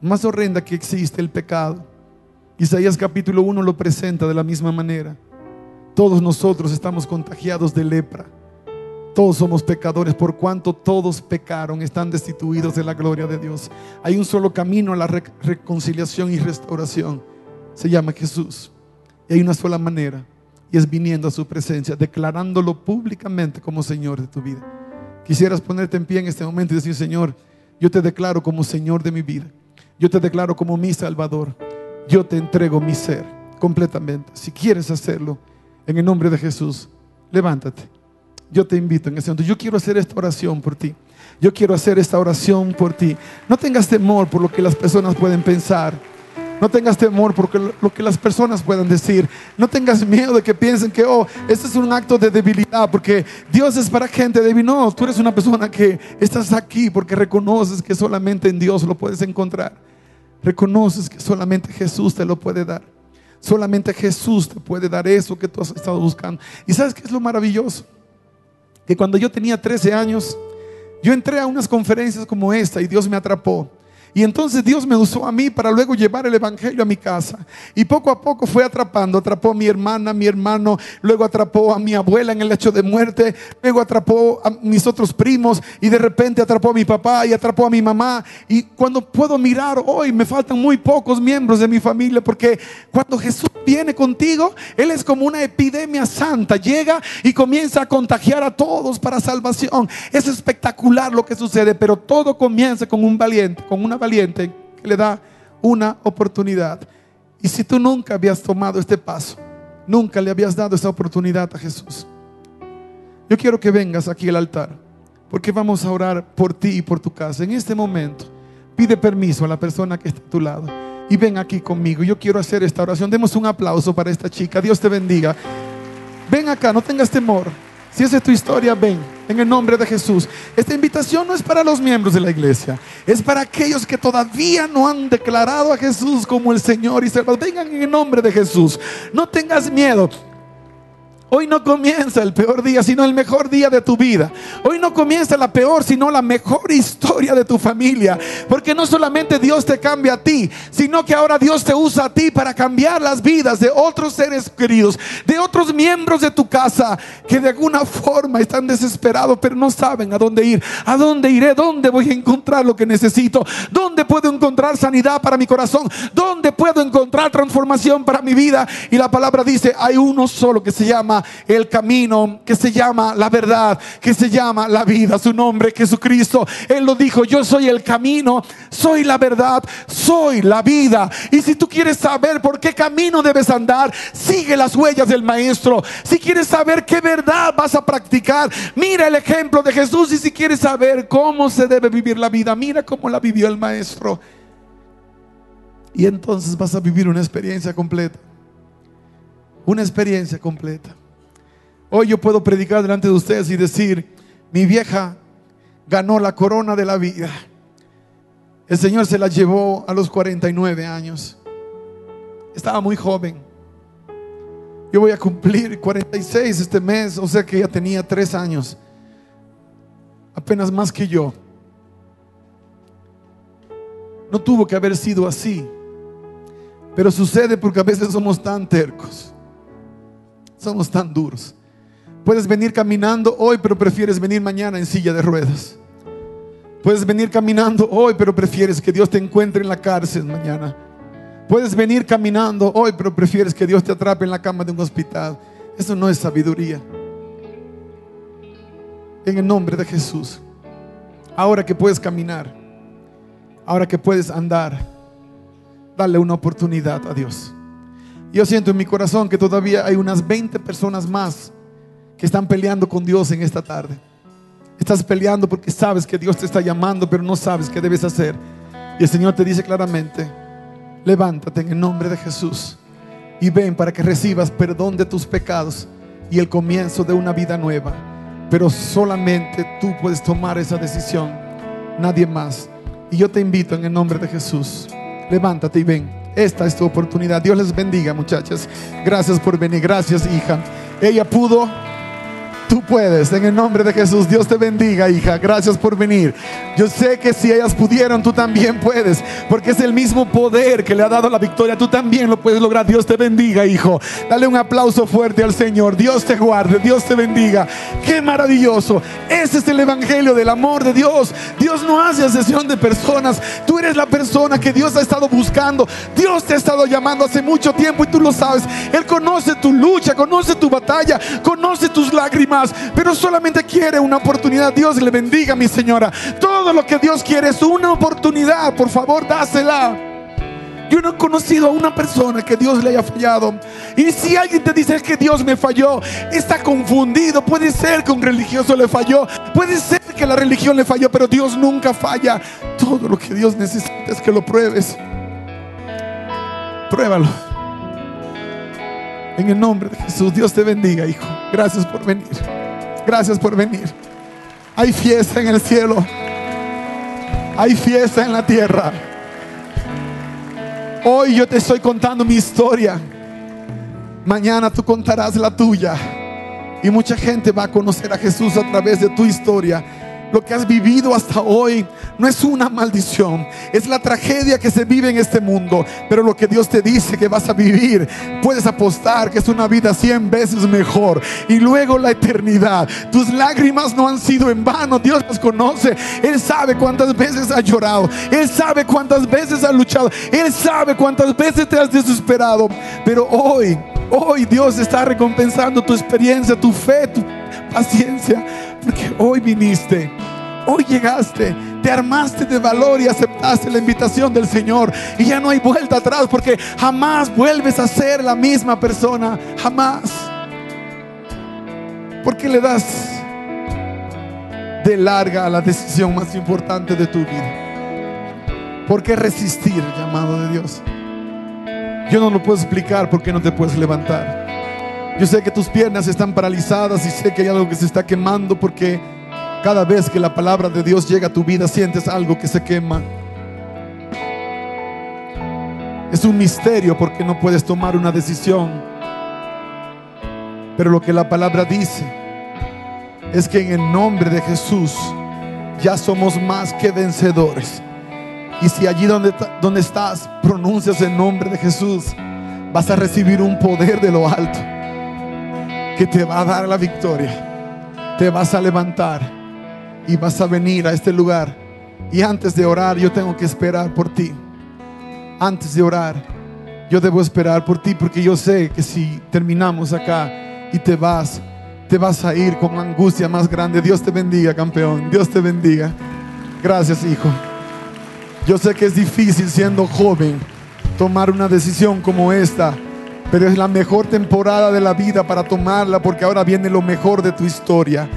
más horrenda que existe, el pecado. Isaías capítulo 1 lo presenta de la misma manera. Todos nosotros estamos contagiados de lepra. Todos somos pecadores por cuanto todos pecaron, están destituidos de la gloria de Dios. Hay un solo camino a la reconciliación y restauración. Se llama Jesús. Y hay una sola manera. Y es viniendo a su presencia, declarándolo públicamente como Señor de tu vida. Quisieras ponerte en pie en este momento y decir, Señor, yo te declaro como Señor de mi vida. Yo te declaro como mi Salvador. Yo te entrego mi ser completamente. Si quieres hacerlo, en el nombre de Jesús, levántate yo te invito en ese momento. Yo quiero hacer esta oración por ti. Yo quiero hacer esta oración por ti. No tengas temor por lo que las personas pueden pensar. No tengas temor por lo que las personas puedan decir. No tengas miedo de que piensen que, oh, este es un acto de debilidad, porque Dios es para gente débil. No, tú eres una persona que estás aquí porque reconoces que solamente en Dios lo puedes encontrar. Reconoces que solamente Jesús te lo puede dar. Solamente Jesús te puede dar eso que tú has estado buscando. ¿Y sabes qué es lo maravilloso? Que cuando yo tenía 13 años, yo entré a unas conferencias como esta y Dios me atrapó. Y entonces Dios me usó a mí para luego llevar el Evangelio a mi casa. Y poco a poco fue atrapando. Atrapó a mi hermana, a mi hermano, luego atrapó a mi abuela en el lecho de muerte, luego atrapó a mis otros primos y de repente atrapó a mi papá y atrapó a mi mamá. Y cuando puedo mirar hoy, me faltan muy pocos miembros de mi familia porque cuando Jesús viene contigo, Él es como una epidemia santa. Llega y comienza a contagiar a todos para salvación. Es espectacular lo que sucede, pero todo comienza con un valiente, con una valiente que le da una oportunidad. Y si tú nunca habías tomado este paso, nunca le habías dado esa oportunidad a Jesús, yo quiero que vengas aquí al altar, porque vamos a orar por ti y por tu casa. En este momento, pide permiso a la persona que está a tu lado y ven aquí conmigo. Yo quiero hacer esta oración. Demos un aplauso para esta chica. Dios te bendiga. Ven acá, no tengas temor. Si esa es tu historia, ven en el nombre de Jesús. Esta invitación no es para los miembros de la iglesia, es para aquellos que todavía no han declarado a Jesús como el Señor y Salvador. Vengan en el nombre de Jesús. No tengas miedo. Hoy no comienza el peor día, sino el mejor día de tu vida. Hoy no comienza la peor, sino la mejor historia de tu familia. Porque no solamente Dios te cambia a ti, sino que ahora Dios te usa a ti para cambiar las vidas de otros seres queridos, de otros miembros de tu casa que de alguna forma están desesperados, pero no saben a dónde ir. ¿A dónde iré? ¿Dónde voy a encontrar lo que necesito? ¿Dónde puedo encontrar sanidad para mi corazón? ¿Dónde puedo encontrar transformación para mi vida? Y la palabra dice, hay uno solo que se llama el camino, que se llama la verdad, que se llama la vida. Su nombre Jesucristo. Él lo dijo, yo soy el camino, soy la verdad, soy la vida. Y si tú quieres saber por qué camino debes andar, sigue las huellas del maestro. Si quieres saber qué verdad vas a practicar, mira el ejemplo de Jesús. Y si quieres saber cómo se debe vivir la vida, mira cómo la vivió el maestro. Y entonces vas a vivir una experiencia completa. Una experiencia completa. Hoy yo puedo predicar delante de ustedes y decir, mi vieja ganó la corona de la vida. El Señor se la llevó a los 49 años. Estaba muy joven. Yo voy a cumplir 46 este mes, o sea que ya tenía tres años. Apenas más que yo. No tuvo que haber sido así. Pero sucede porque a veces somos tan tercos. Somos tan duros. Puedes venir caminando hoy, pero prefieres venir mañana en silla de ruedas. Puedes venir caminando hoy, pero prefieres que Dios te encuentre en la cárcel mañana. Puedes venir caminando hoy, pero prefieres que Dios te atrape en la cama de un hospital. Eso no es sabiduría. En el nombre de Jesús. Ahora que puedes caminar, ahora que puedes andar, dale una oportunidad a Dios. Yo siento en mi corazón que todavía hay unas 20 personas más que están peleando con Dios en esta tarde. Estás peleando porque sabes que Dios te está llamando, pero no sabes qué debes hacer. Y el Señor te dice claramente, levántate en el nombre de Jesús y ven para que recibas perdón de tus pecados y el comienzo de una vida nueva. Pero solamente tú puedes tomar esa decisión, nadie más. Y yo te invito en el nombre de Jesús, levántate y ven. Esta es tu oportunidad. Dios les bendiga, muchachas. Gracias por venir. Gracias, hija. Ella pudo Tú puedes, en el nombre de Jesús. Dios te bendiga, hija. Gracias por venir. Yo sé que si ellas pudieron, tú también puedes, porque es el mismo poder que le ha dado la victoria. Tú también lo puedes lograr. Dios te bendiga, hijo. Dale un aplauso fuerte al Señor. Dios te guarde, Dios te bendiga. Qué maravilloso. Ese es el evangelio del amor de Dios. Dios no hace sesión de personas. Tú eres la persona que Dios ha estado buscando. Dios te ha estado llamando hace mucho tiempo y tú lo sabes. Él conoce tu lucha, conoce tu batalla, conoce tus lágrimas pero solamente quiere una oportunidad. Dios le bendiga, mi señora. Todo lo que Dios quiere es una oportunidad. Por favor, dásela. Yo no he conocido a una persona que Dios le haya fallado. Y si alguien te dice que Dios me falló, está confundido. Puede ser que un religioso le falló. Puede ser que la religión le falló, pero Dios nunca falla. Todo lo que Dios necesita es que lo pruebes. Pruébalo. En el nombre de Jesús, Dios te bendiga, hijo. Gracias por venir. Gracias por venir. Hay fiesta en el cielo. Hay fiesta en la tierra. Hoy yo te estoy contando mi historia. Mañana tú contarás la tuya. Y mucha gente va a conocer a Jesús a través de tu historia lo que has vivido hasta hoy no es una maldición, es la tragedia que se vive en este mundo. Pero lo que Dios te dice que vas a vivir, puedes apostar que es una vida cien veces mejor. Y luego la eternidad. Tus lágrimas no han sido en vano. Dios las conoce. Él sabe cuántas veces has llorado. Él sabe cuántas veces has luchado. Él sabe cuántas veces te has desesperado. Pero hoy, hoy Dios está recompensando tu experiencia, tu fe, tu paciencia porque hoy viniste, hoy llegaste, te armaste de valor y aceptaste la invitación del Señor. Y ya no hay vuelta atrás porque jamás vuelves a ser la misma persona, jamás. Porque le das de larga a la decisión más importante de tu vida. ¿Por qué resistir el llamado de Dios? Yo no lo puedo explicar porque no te puedes levantar. Yo sé que tus piernas están paralizadas y sé que hay algo que se está quemando porque cada vez que la palabra de Dios llega a tu vida sientes algo que se quema. Es un misterio porque no puedes tomar una decisión. Pero lo que la palabra dice es que en el nombre de Jesús ya somos más que vencedores. Y si allí donde, donde estás pronuncias el nombre de Jesús, vas a recibir un poder de lo alto que te va a dar la victoria. Te vas a levantar y vas a venir a este lugar. Y antes de orar, yo tengo que esperar por ti. Antes de orar, yo debo esperar por ti porque yo sé que si terminamos acá y te vas, te vas a ir con angustia más grande. Dios te bendiga, campeón. Dios te bendiga. Gracias, hijo. Yo sé que es difícil siendo joven tomar una decisión como esta pero es la mejor temporada de la vida para tomarla porque ahora viene lo mejor de tu historia.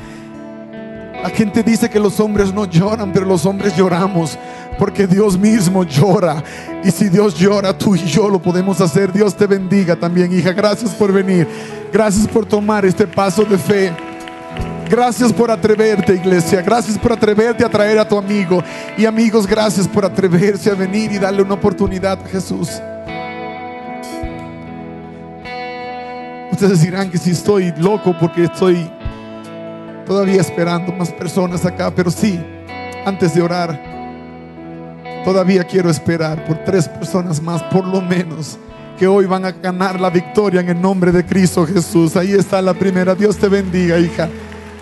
La gente dice que los hombres no lloran, pero los hombres lloramos porque Dios mismo llora. Y si Dios llora, tú y yo lo podemos hacer. Dios te bendiga también, hija. Gracias por venir. Gracias por tomar este paso de fe. Gracias por atreverte, iglesia. Gracias por atreverte a traer a tu amigo. Y amigos, gracias por atreverse a venir y darle una oportunidad Jesús. Ustedes dirán que si estoy loco porque estoy todavía esperando más personas acá, pero sí, antes de orar, todavía quiero esperar por tres personas más, por lo menos, que hoy van a ganar la victoria en el nombre de Cristo Jesús. Ahí está la primera. Dios te bendiga, hija.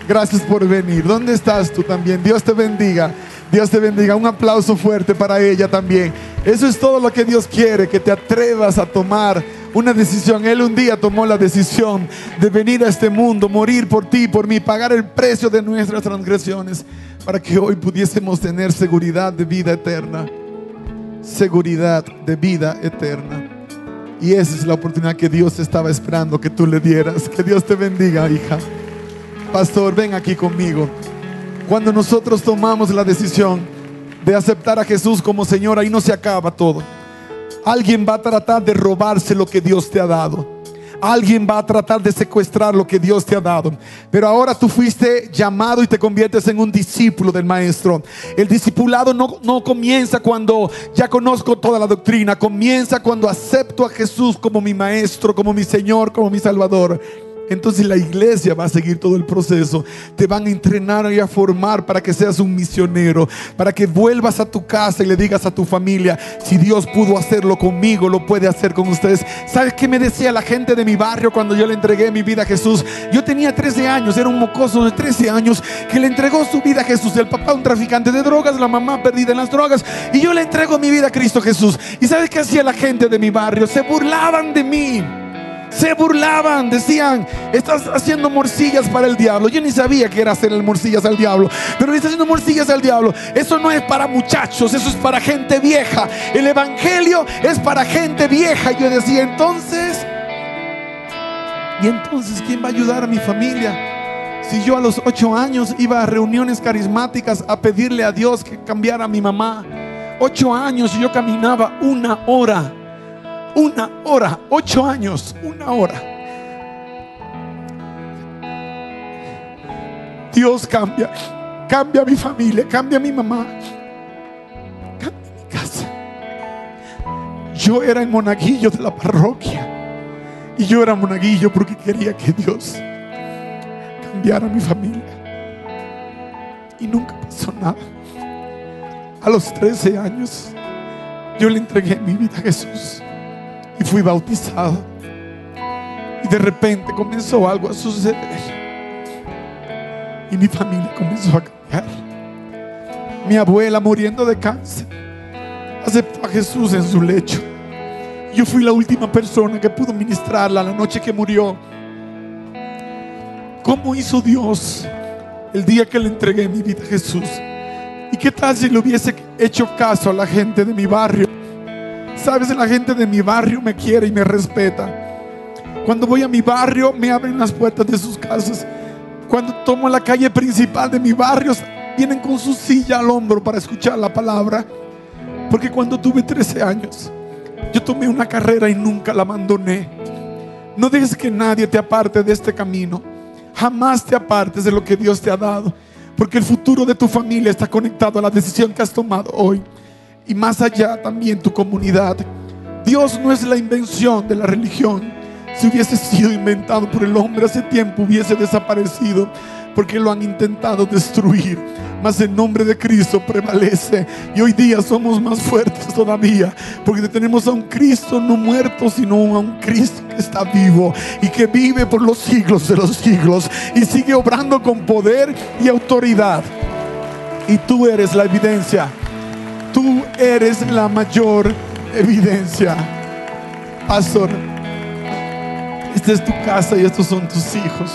Gracias por venir. ¿Dónde estás tú también? Dios te bendiga. Dios te bendiga. Un aplauso fuerte para ella también. Eso es todo lo que Dios quiere, que te atrevas a tomar Una decisión. Él un día tomó la decisión de venir a este mundo, morir por ti, por mí, pagar el precio de nuestras transgresiones, para que hoy pudiésemos tener seguridad de vida eterna. Seguridad de vida eterna. Y esa es la oportunidad que Dios estaba esperando que tú le dieras. Que Dios te bendiga, hija. Pastor, ven aquí conmigo. Cuando nosotros tomamos la decisión de aceptar a Jesús como Señor, ahí no se acaba todo. Alguien va a tratar de robarse lo que Dios te ha dado. Alguien va a tratar de secuestrar lo que Dios te ha dado. Pero ahora tú fuiste llamado y te conviertes en un discípulo del maestro. El discipulado no, no comienza cuando ya conozco toda la doctrina. Comienza cuando acepto a Jesús como mi maestro, como mi Señor, como mi Salvador. Entonces la iglesia va a seguir todo el proceso. Te van a entrenar y a formar para que seas un misionero, para que vuelvas a tu casa y le digas a tu familia, si Dios pudo hacerlo conmigo, lo puede hacer con ustedes. ¿Sabes qué me decía la gente de mi barrio cuando yo le entregué mi vida a Jesús? Yo tenía 13 años, era un mocoso de 13 años que le entregó su vida a Jesús. El papá un traficante de drogas, la mamá perdida en las drogas. Y yo le entrego mi vida a Cristo Jesús. ¿Y sabes qué hacía la gente de mi barrio? Se burlaban de mí se burlaban, decían, estás haciendo morcillas para el diablo. Yo ni sabía que era hacer morcillas al diablo, pero está haciendo morcillas al diablo. Eso no es para muchachos, eso es para gente vieja. El evangelio es para gente vieja. Yo decía, entonces, ¿y entonces quién va a ayudar a mi familia? Si yo a los ocho años iba a reuniones carismáticas a pedirle a Dios que cambiara a mi mamá, ocho años yo caminaba una hora una hora, ocho años, una hora. Dios cambia, cambia mi familia, cambia mi mamá, cambia mi casa. Yo era el monaguillo de la parroquia y yo era monaguillo porque quería que Dios cambiara mi familia. Y nunca pasó nada. A los 13 años yo le entregué mi vida a Jesús y fui bautizado. Y de repente comenzó algo a suceder. Y mi familia comenzó a cambiar. Mi abuela muriendo de cáncer aceptó a Jesús en su lecho. Yo fui la última persona que pudo ministrarla la noche que murió. ¿Cómo hizo Dios el día que le entregué mi vida a Jesús? ¿Y qué tal si le hubiese hecho caso a la gente de mi barrio? Sabes, la gente de mi barrio me quiere y me respeta. Cuando voy a mi barrio, me abren las puertas de sus casas. Cuando tomo la calle principal de mi barrio, vienen con su silla al hombro para escuchar la palabra. Porque cuando tuve 13 años, yo tomé una carrera y nunca la abandoné. No dejes que nadie te aparte de este camino. Jamás te apartes de lo que Dios te ha dado. Porque el futuro de tu familia está conectado a la decisión que has tomado hoy y más allá también tu comunidad. Dios no es la invención de la religión. Si hubiese sido inventado por el hombre hace tiempo hubiese desaparecido porque lo han intentado destruir. Mas el nombre de Cristo prevalece y hoy día somos más fuertes todavía porque tenemos a un Cristo no muerto, sino a un Cristo que está vivo y que vive por los siglos de los siglos y sigue obrando con poder y autoridad. Y tú eres la evidencia Tú eres la mayor evidencia. Pastor, esta es tu casa y estos son tus hijos.